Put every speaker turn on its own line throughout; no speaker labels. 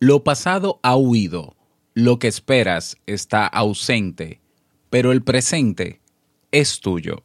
Lo pasado ha huido, lo que esperas está ausente, pero el presente es tuyo.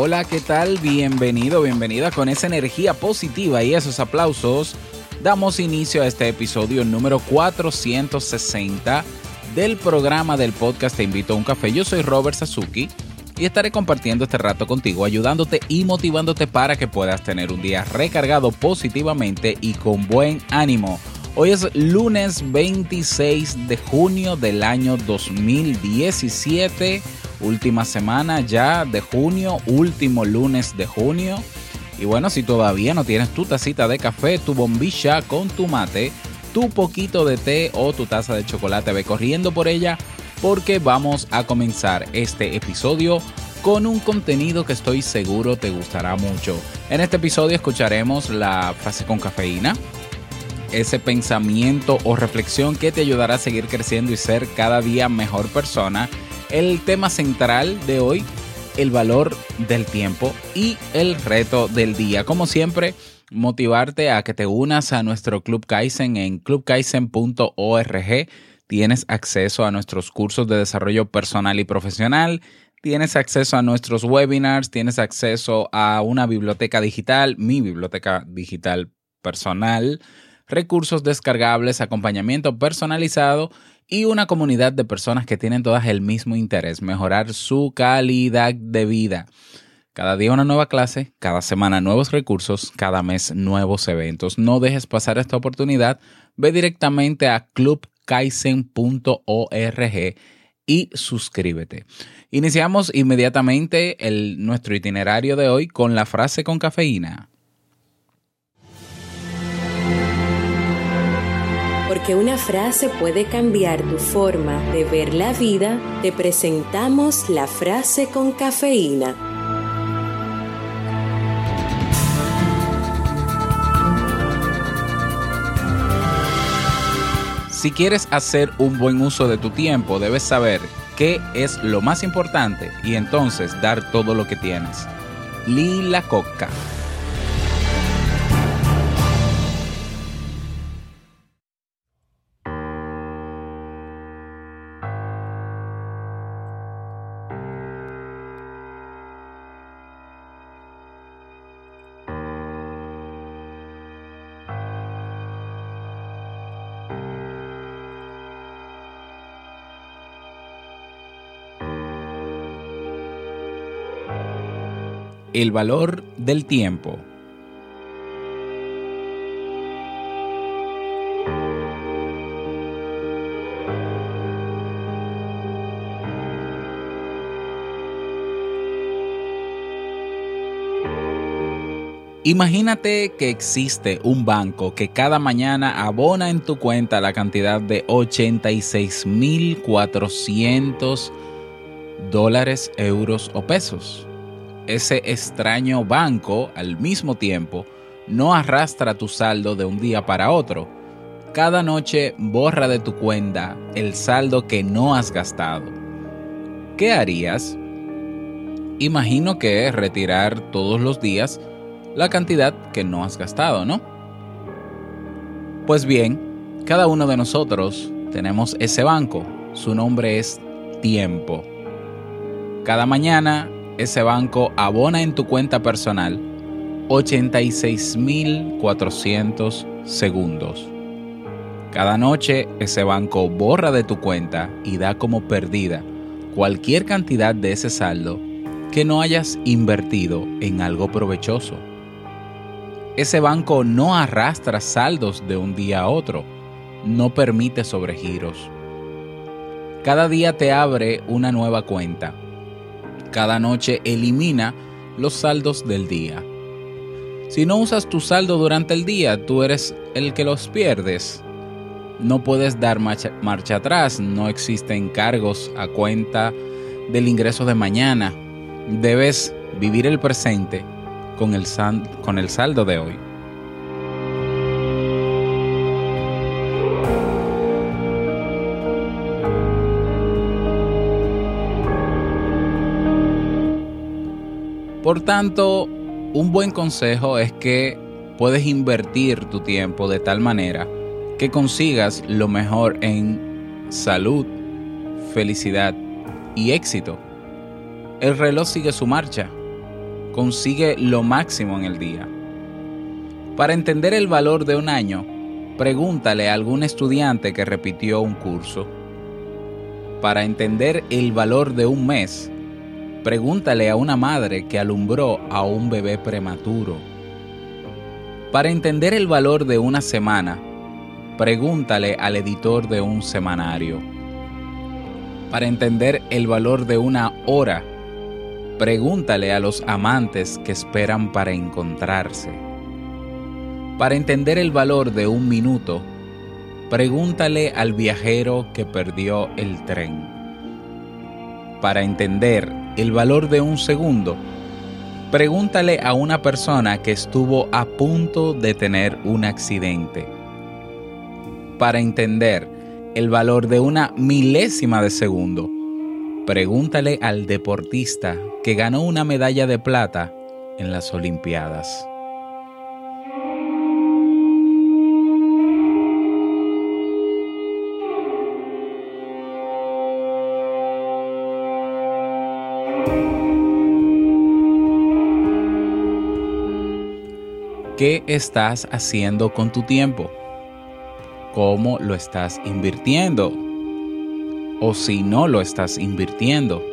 Hola, ¿qué tal? Bienvenido, bienvenida con esa energía positiva y esos aplausos. Damos inicio a este episodio número 460 del programa del podcast Te invito a un café. Yo soy Robert Sasuki y estaré compartiendo este rato contigo, ayudándote y motivándote para que puedas tener un día recargado positivamente y con buen ánimo. Hoy es lunes 26 de junio del año 2017 última semana ya de junio, último lunes de junio. Y bueno, si todavía no tienes tu tacita de café, tu bombilla con tu mate, tu poquito de té o tu taza de chocolate, ve corriendo por ella porque vamos a comenzar este episodio con un contenido que estoy seguro te gustará mucho. En este episodio escucharemos la frase con cafeína, ese pensamiento o reflexión que te ayudará a seguir creciendo y ser cada día mejor persona el tema central de hoy, el valor del tiempo y el reto del día. Como siempre, motivarte a que te unas a nuestro Club Kaizen en clubkaizen.org. Tienes acceso a nuestros cursos de desarrollo personal y profesional. Tienes acceso a nuestros webinars, tienes acceso a una biblioteca digital, mi biblioteca digital personal, recursos descargables, acompañamiento personalizado y una comunidad de personas que tienen todas el mismo interés, mejorar su calidad de vida. Cada día una nueva clase, cada semana nuevos recursos, cada mes nuevos eventos. No dejes pasar esta oportunidad. Ve directamente a clubkaizen.org y suscríbete. Iniciamos inmediatamente el, nuestro itinerario de hoy con la frase con cafeína.
Porque una frase puede cambiar tu forma de ver la vida, te presentamos la frase con cafeína.
Si quieres hacer un buen uso de tu tiempo, debes saber qué es lo más importante y entonces dar todo lo que tienes. Lila Coca. El valor del tiempo. Imagínate que existe un banco que cada mañana abona en tu cuenta la cantidad de 86.400 dólares, euros o pesos ese extraño banco al mismo tiempo no arrastra tu saldo de un día para otro. Cada noche borra de tu cuenta el saldo que no has gastado. ¿Qué harías? Imagino que retirar todos los días la cantidad que no has gastado, ¿no? Pues bien, cada uno de nosotros tenemos ese banco. Su nombre es tiempo. Cada mañana ese banco abona en tu cuenta personal 86.400 segundos. Cada noche ese banco borra de tu cuenta y da como perdida cualquier cantidad de ese saldo que no hayas invertido en algo provechoso. Ese banco no arrastra saldos de un día a otro, no permite sobregiros. Cada día te abre una nueva cuenta. Cada noche elimina los saldos del día. Si no usas tu saldo durante el día, tú eres el que los pierdes. No puedes dar marcha, atrás, no existen cargos a cuenta del ingreso de mañana. Debes vivir el presente con el, con el saldo de hoy. Por tanto, un buen consejo es que puedes invertir tu tiempo de tal manera que consigas lo mejor en salud, felicidad y éxito. El reloj sigue su marcha consigue lo máximo en el día. Para entender el valor de un año, pregúntale a algún estudiante que repitió un curso. Para entender el valor de un mes, pregúntale a una madre que alumbró a un bebé prematuro. Para entender el valor de una semana, pregúntale al editor de un semanario. Para entender el valor de una hora, Pregúntale a los amantes que esperan para encontrarse. Para entender el valor de un minuto, pregúntale al viajero que perdió el tren. Para entender el valor de un segundo, pregúntale a una persona que estuvo a punto de tener un accidente. Para entender el valor de una milésima de segundo, Pregúntale al deportista que ganó una medalla de plata en las Olimpiadas. ¿Qué estás haciendo con tu tiempo? ¿Cómo lo estás invirtiendo? o si no lo estás invirtiendo.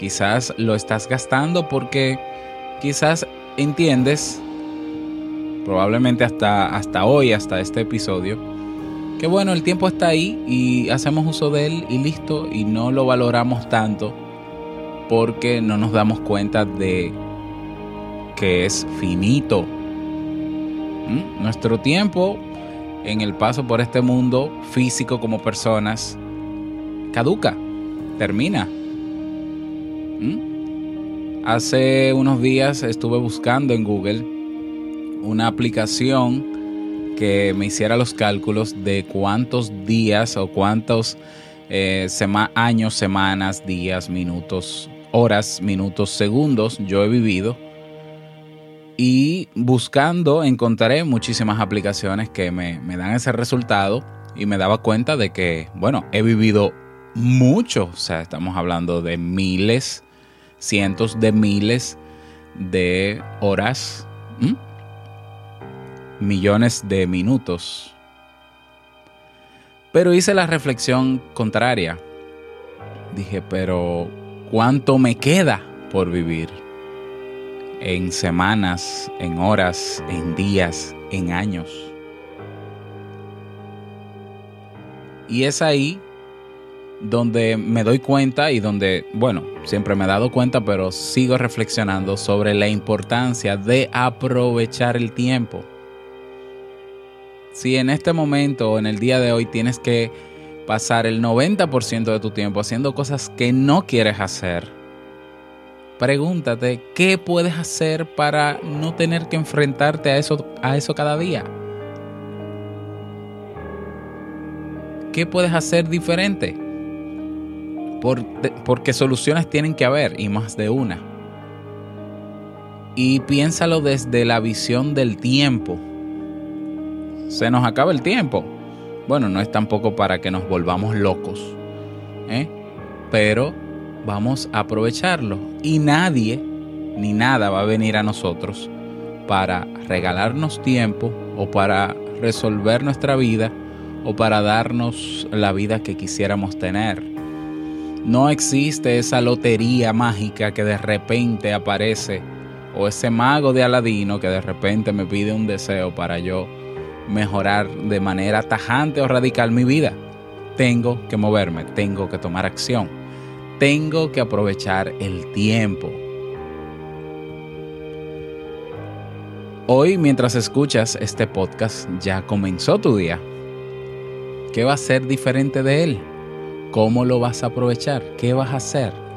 Quizás lo estás gastando porque quizás entiendes, probablemente hasta, hasta hoy, hasta este episodio, que bueno, el tiempo está ahí y hacemos uso de él y listo, y no lo valoramos tanto porque no nos damos cuenta de que es finito. ¿Mm? Nuestro tiempo en el paso por este mundo físico como personas caduca, termina. Hace unos días estuve buscando en Google una aplicación que me hiciera los cálculos de cuántos días o cuántos eh, años, semanas, días, minutos, horas, minutos, segundos yo he vivido. Y buscando encontré muchísimas aplicaciones que me, me dan ese resultado y me daba cuenta de que, bueno, he vivido mucho, o sea, estamos hablando de miles, cientos de miles de horas, millones de minutos. Pero hice la reflexión contraria. Dije, pero ¿cuánto me queda por vivir? En semanas, en horas, en días, en años. Y es ahí donde me doy cuenta y donde, bueno, siempre me he dado cuenta, pero sigo reflexionando sobre la importancia de aprovechar el tiempo. Si en este momento o en el día de hoy tienes que pasar el 90% de tu tiempo haciendo cosas que no quieres hacer, pregúntate qué puedes hacer para no tener que enfrentarte a eso, a eso cada día. ¿Qué puedes hacer diferente? Porque soluciones tienen que haber y más de una. Y piénsalo desde la visión del tiempo. Se nos acaba el tiempo. Bueno, no es tampoco para que nos volvamos locos. ¿eh? Pero vamos a aprovecharlo. Y nadie ni nada va a venir a nosotros para regalarnos tiempo o para resolver nuestra vida o para darnos la vida que quisiéramos tener. No existe esa lotería mágica que de repente aparece o ese mago de Aladino que de repente me pide un deseo para yo mejorar de manera tajante o radical mi vida. Tengo que moverme, tengo que tomar acción, tengo que aprovechar el tiempo. Hoy, mientras escuchas este podcast, ya comenzó tu día. ¿Qué va a ser diferente de él? ¿Cómo lo vas a aprovechar? ¿Qué vas a hacer?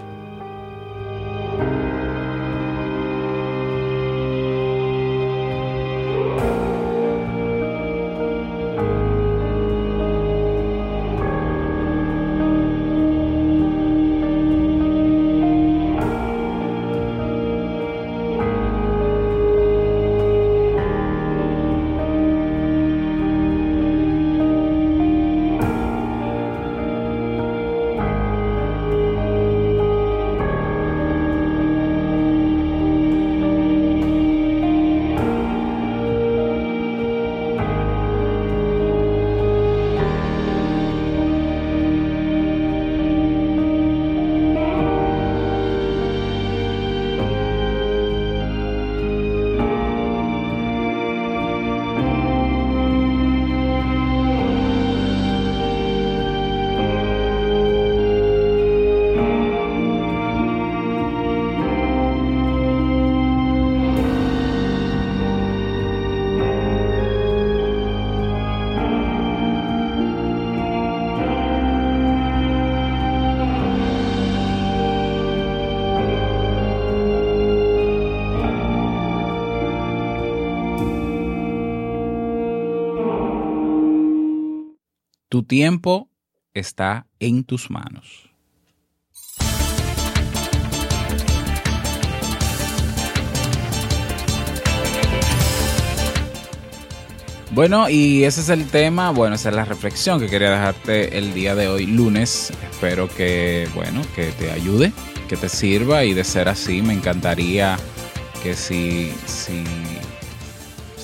Tiempo está en tus manos. Bueno, y ese es el tema, bueno, esa es la reflexión que quería dejarte el día de hoy, lunes. Espero que, bueno, que te ayude, que te sirva y de ser así, me encantaría que si, si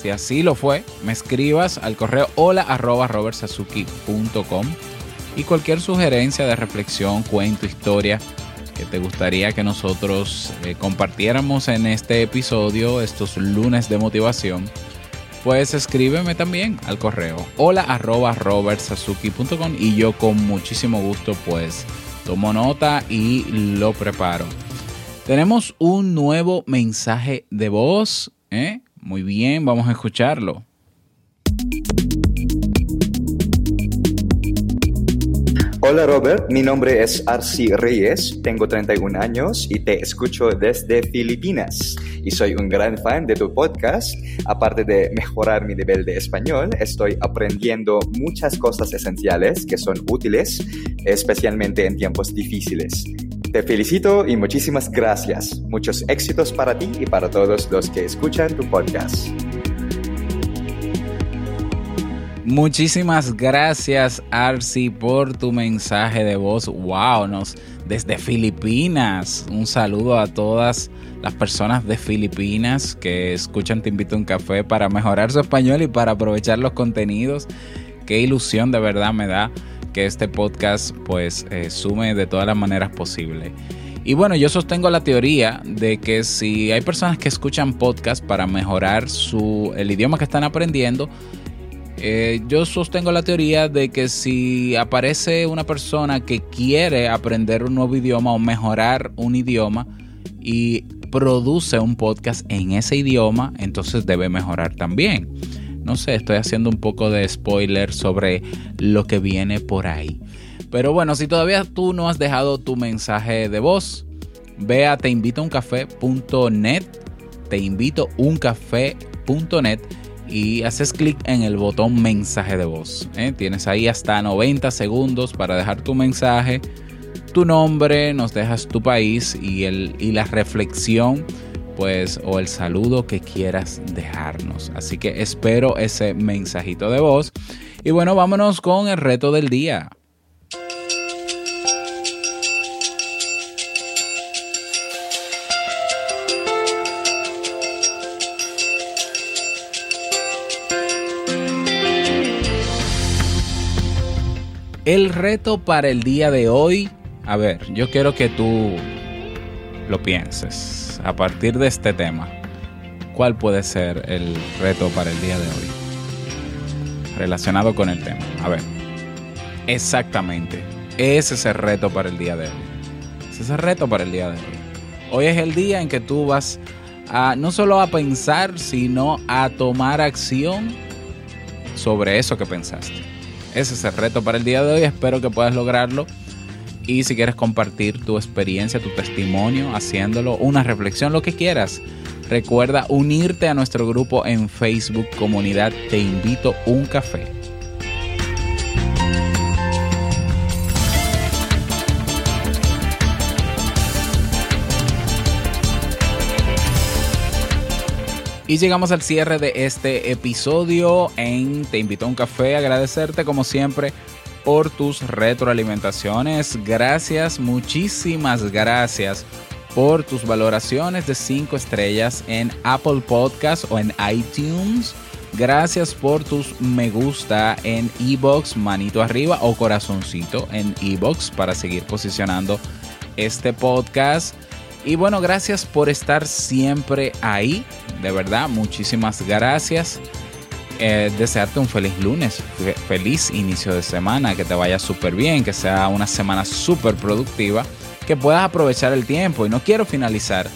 si así lo fue, me escribas al correo hola arroba robertsazuki.com y cualquier sugerencia de reflexión, cuento, historia que te gustaría que nosotros eh, compartiéramos en este episodio, estos lunes de motivación, pues escríbeme también al correo hola y yo con muchísimo gusto pues tomo nota y lo preparo. Tenemos un nuevo mensaje de voz. ¿eh? Muy bien, vamos a escucharlo.
Hola Robert, mi nombre es Arci Reyes, tengo 31 años y te escucho desde Filipinas y soy un gran fan de tu podcast. Aparte de mejorar mi nivel de español, estoy aprendiendo muchas cosas esenciales que son útiles, especialmente en tiempos difíciles. Te felicito y muchísimas gracias. Muchos éxitos para ti y para todos los que escuchan tu podcast.
Muchísimas gracias, Arsi, por tu mensaje de voz. Wow, nos desde Filipinas. Un saludo a todas las personas de Filipinas que escuchan Te invito a un café para mejorar su español y para aprovechar los contenidos. Qué ilusión de verdad me da que este podcast pues eh, sume de todas las maneras posibles. Y bueno, yo sostengo la teoría de que si hay personas que escuchan podcast para mejorar su, el idioma que están aprendiendo, eh, yo sostengo la teoría de que si aparece una persona que quiere aprender un nuevo idioma o mejorar un idioma y produce un podcast en ese idioma, entonces debe mejorar también. No sé, estoy haciendo un poco de spoiler sobre lo que viene por ahí. Pero bueno, si todavía tú no has dejado tu mensaje de voz, ve a teinvitouncafé.net, teinvitouncafé.net y haces clic en el botón mensaje de voz. ¿eh? Tienes ahí hasta 90 segundos para dejar tu mensaje, tu nombre, nos dejas tu país y, el, y la reflexión pues o el saludo que quieras dejarnos. Así que espero ese mensajito de voz. Y bueno, vámonos con el reto del día. El reto para el día de hoy, a ver, yo quiero que tú lo pienses a partir de este tema. ¿Cuál puede ser el reto para el día de hoy? Relacionado con el tema. A ver, exactamente. Ese es el reto para el día de hoy. Ese es el reto para el día de hoy. Hoy es el día en que tú vas a no solo a pensar, sino a tomar acción sobre eso que pensaste. Ese es el reto para el día de hoy. Espero que puedas lograrlo. Y si quieres compartir tu experiencia, tu testimonio, haciéndolo, una reflexión, lo que quieras, recuerda unirte a nuestro grupo en Facebook Comunidad Te Invito un Café. Y llegamos al cierre de este episodio en Te invito a un café. Agradecerte como siempre por tus retroalimentaciones. Gracias, muchísimas gracias por tus valoraciones de 5 estrellas en Apple Podcast o en iTunes. Gracias por tus me gusta en Ebox, manito arriba o corazoncito en Ebox para seguir posicionando este podcast. Y bueno, gracias por estar siempre ahí. De verdad, muchísimas gracias. Eh, desearte un feliz lunes, feliz inicio de semana, que te vaya súper bien, que sea una semana súper productiva, que puedas aprovechar el tiempo. Y no quiero finalizar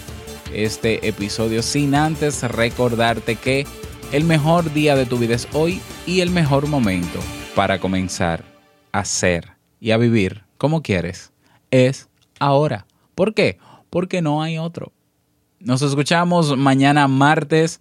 este episodio sin antes recordarte que el mejor día de tu vida es hoy y el mejor momento para comenzar a ser y a vivir como quieres es ahora. ¿Por qué? porque no hay otro. Nos escuchamos mañana martes